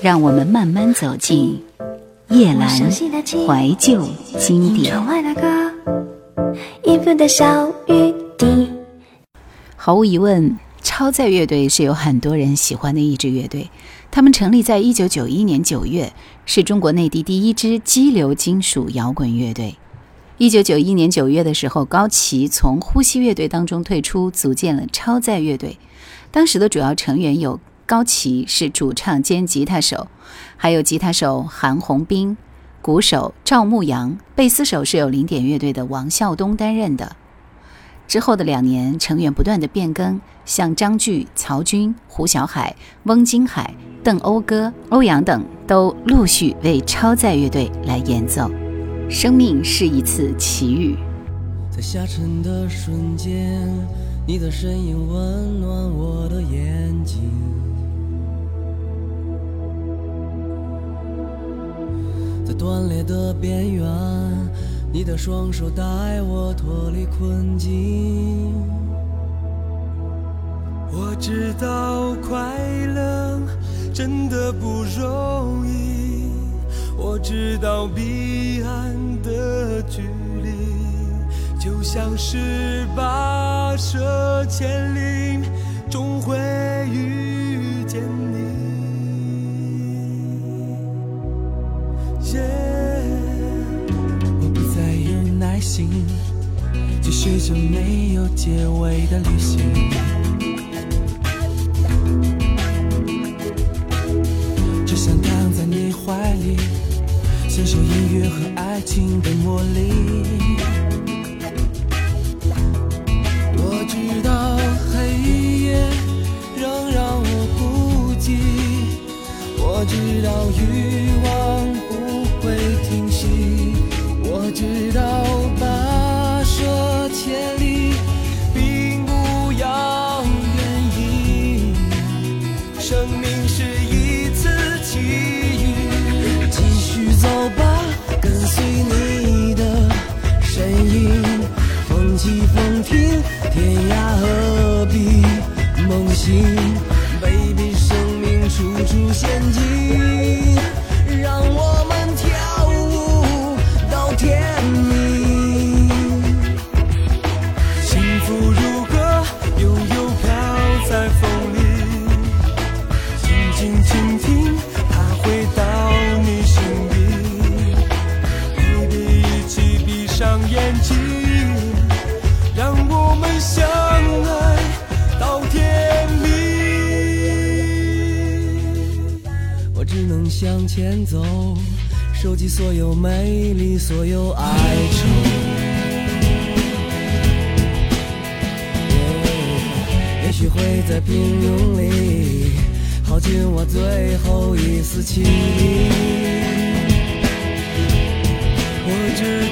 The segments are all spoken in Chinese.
让我们慢慢走进夜阑怀旧经典。毫无疑问，超载乐队是有很多人喜欢的一支乐队。他们成立在一九九一年九月，是中国内地第一支激流金属摇滚乐队。一九九一年九月的时候，高旗从呼吸乐队当中退出，组建了超载乐队。当时的主要成员有高旗是主唱兼吉他手，还有吉他手韩红斌、鼓手赵牧阳、贝斯手是由零点乐队的王孝东担任的。之后的两年，成员不断的变更，像张炬、曹军、胡小海、翁金海、邓讴歌、欧阳等都陆续为超载乐队来演奏。生命是一次奇遇。在下沉的瞬间，你的身影温暖我的眼睛。在断裂的边缘。你的双手带我脱离困境。我知道快乐真的不容易，我知道彼岸的距就像是跋涉千里，终会遇见你。我不再有耐心，继续着没有结尾的旅行。只想躺在你怀里，享受音乐和爱情的魔力。心前走，收集所有美丽，所有哀愁。也许会在平庸里耗尽我最后一丝气力。我知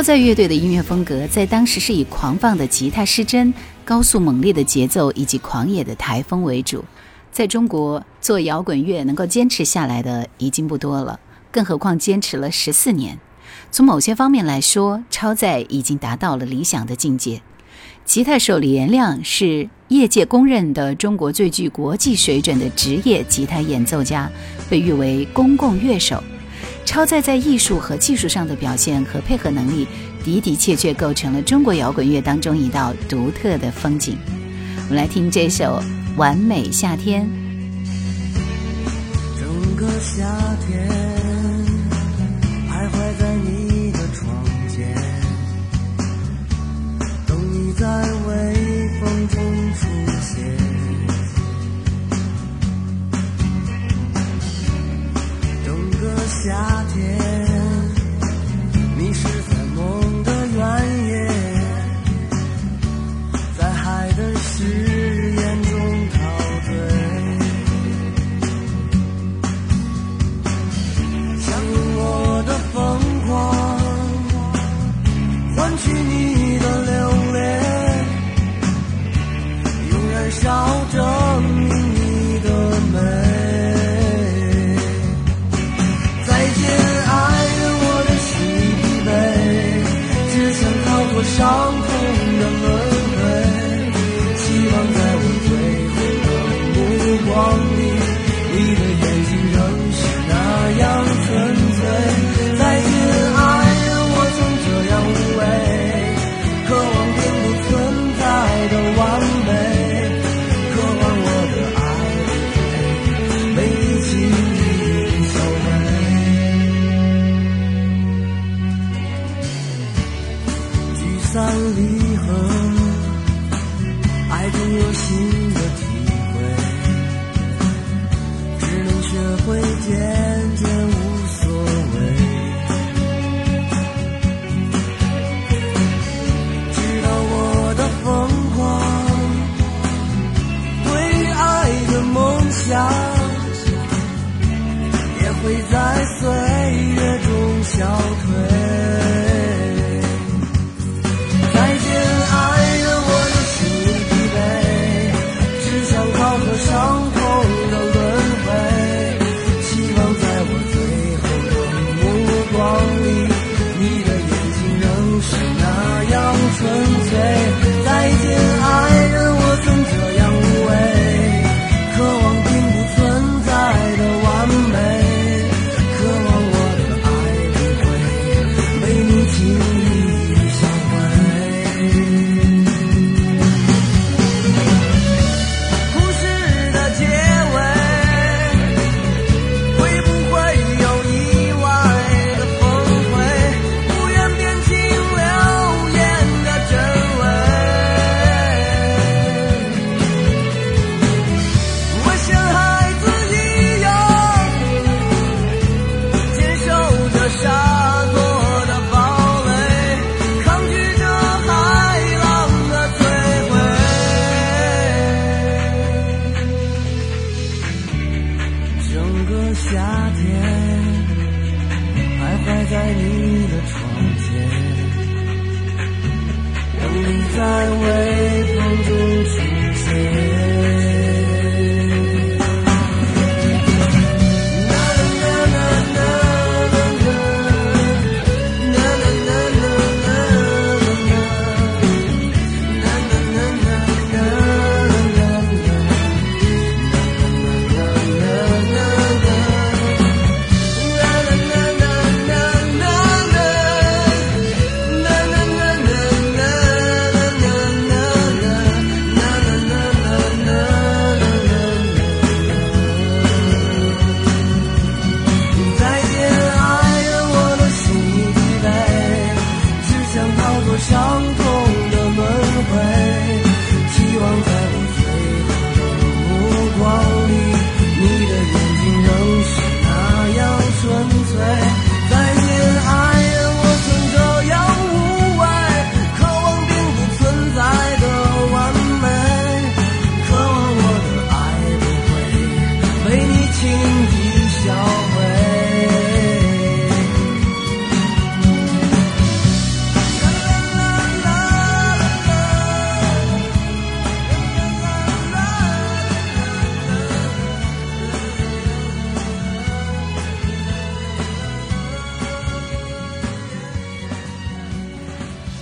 超载乐队的音乐风格在当时是以狂放的吉他失真、高速猛烈的节奏以及狂野的台风为主。在中国做摇滚乐能够坚持下来的已经不多了，更何况坚持了十四年。从某些方面来说，超载已经达到了理想的境界。吉他手李延亮是业界公认的中国最具国际水准的职业吉他演奏家，被誉为公共乐手。超载在艺术和技术上的表现和配合能力，的的确确构成了中国摇滚乐当中一道独特的风景。我们来听这首《完美夏天》。整个夏天徘徊在你的窗前，等你在微风中出现。整个夏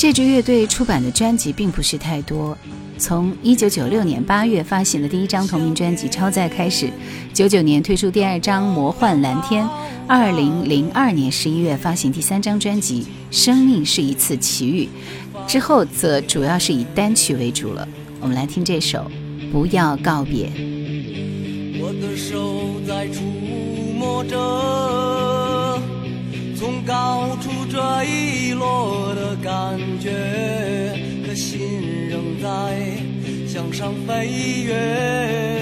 这支乐队出版的专辑并不是太多。从一九九六年八月发行的第一张同名专辑《超载》开始，九九年推出第二张《魔幻蓝天》，二零零二年十一月发行第三张专辑《生命是一次奇遇》，之后则主要是以单曲为主了。我们来听这首《不要告别》。我的手在触摸着从高处坠落的感觉，可心。仍在向上飞跃。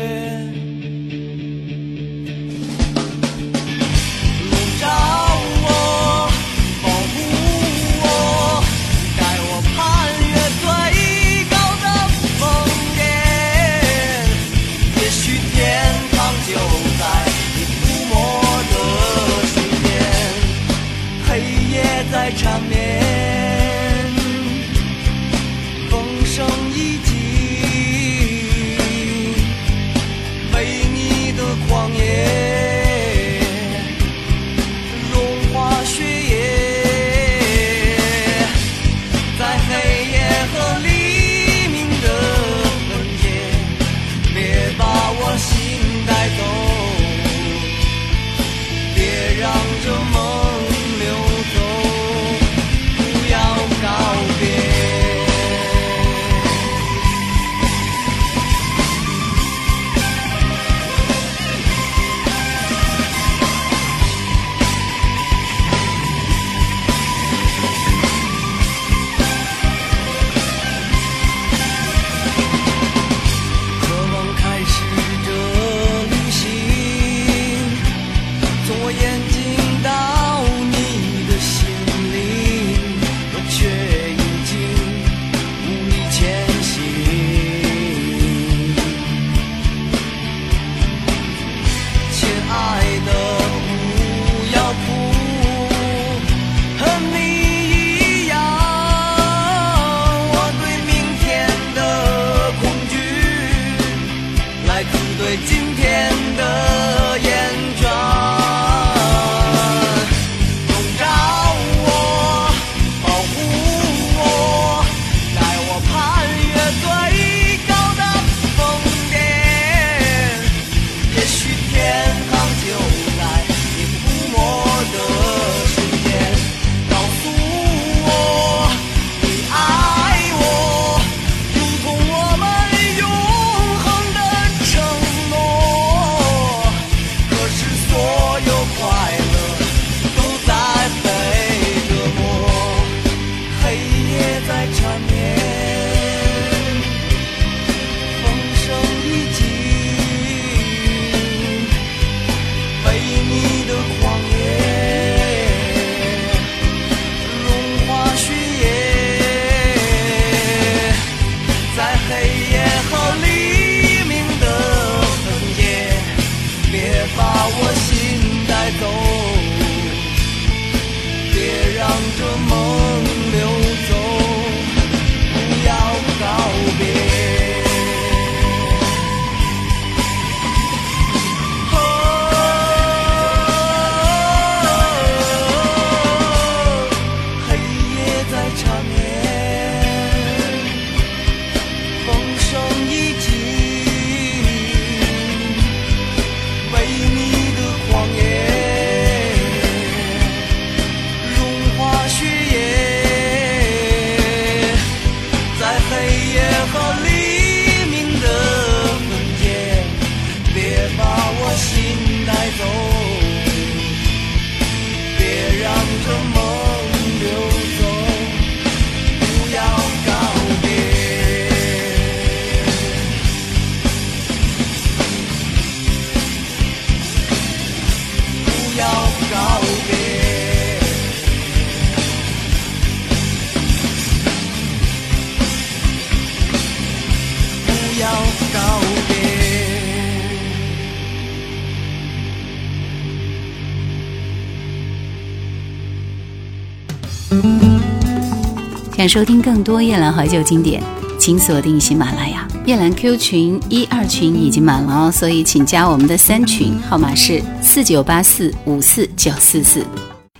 想收听更多夜兰怀旧经典，请锁定喜马拉雅。夜兰 Q 群一二群已经满了哦，所以请加我们的三群，号码是四九八四五四九四四。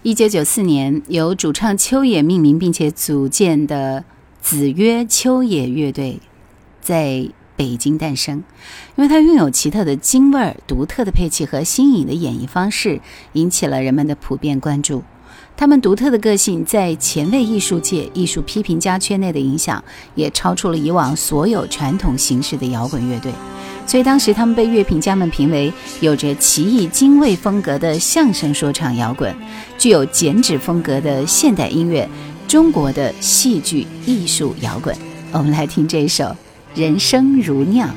一九九四年，由主唱秋野命名并且组建的子曰秋野乐队在北京诞生。因为它拥有奇特的京味儿、独特的配器和新颖的演绎方式，引起了人们的普遍关注。他们独特的个性在前卫艺术界、艺术批评家圈内的影响，也超出了以往所有传统形式的摇滚乐队。所以当时他们被乐评家们评为有着奇异精卫风格的相声说唱摇滚，具有剪纸风格的现代音乐，中国的戏剧艺术摇滚。我们来听这首《人生如酿》。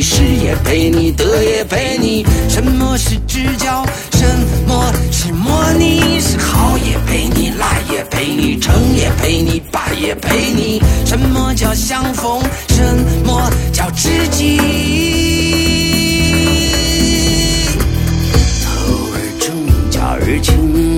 失也陪你，得也陪你。什么是知交？什么是模拟？是好也陪你，赖也陪你，成也陪你，败也陪你。什么叫相逢？什么叫知己？头儿重，脚儿轻。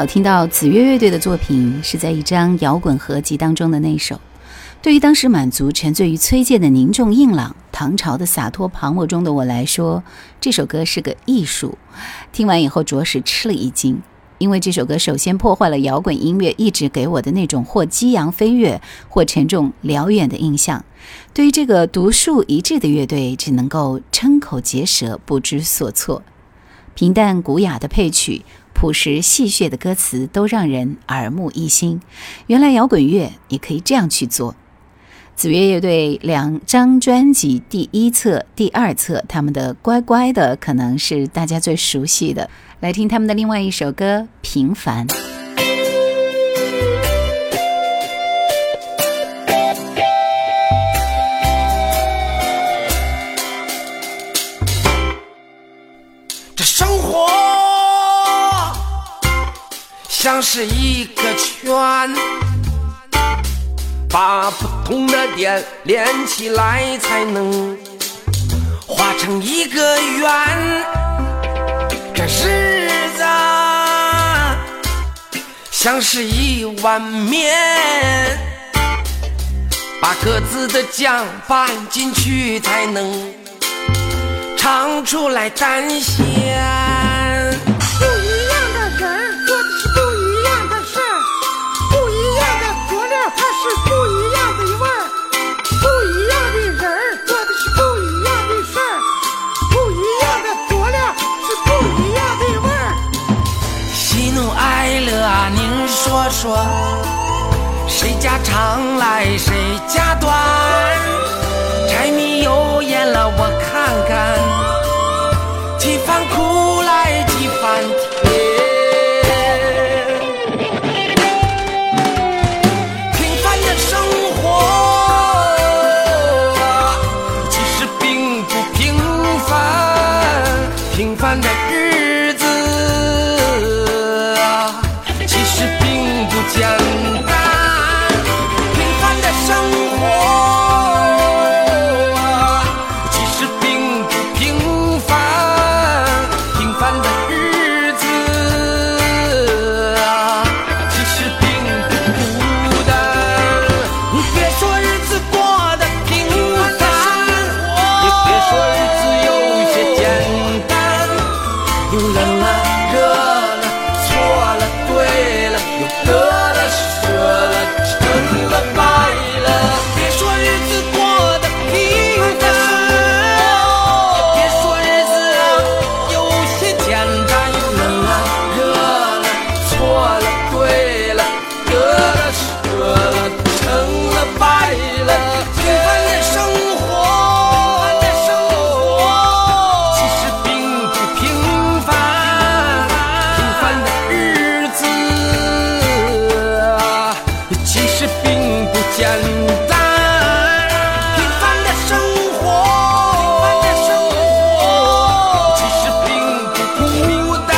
早听到子越乐队的作品是在一张摇滚合集当中的那首。对于当时满足沉醉于崔健的凝重硬朗、唐朝的洒脱磅礴中的我来说，这首歌是个艺术。听完以后着实吃了一惊，因为这首歌首先破坏了摇滚音乐一直给我的那种或激扬飞跃、或沉重辽远的印象。对于这个独树一帜的乐队，只能够瞠口结舌、不知所措。平淡古雅的配曲。朴实戏谑的歌词都让人耳目一新。原来摇滚乐也可以这样去做。子越乐队两张专辑第一册、第二册，他们的《乖乖》的可能是大家最熟悉的。来听他们的另外一首歌《平凡》。像是一个圈，把不同的点连起来，才能画成一个圆。这日子像是一碗面，把各自的酱拌进去，才能尝出来淡咸。说，谁家长来谁家短，并不简单平凡的生活其实并不孤单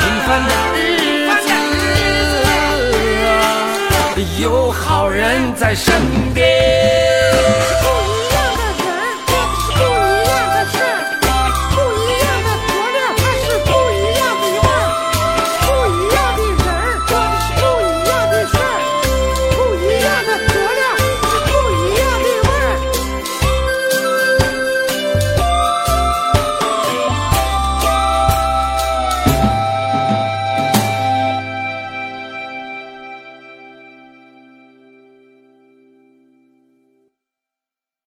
平凡的日子有好人在身边。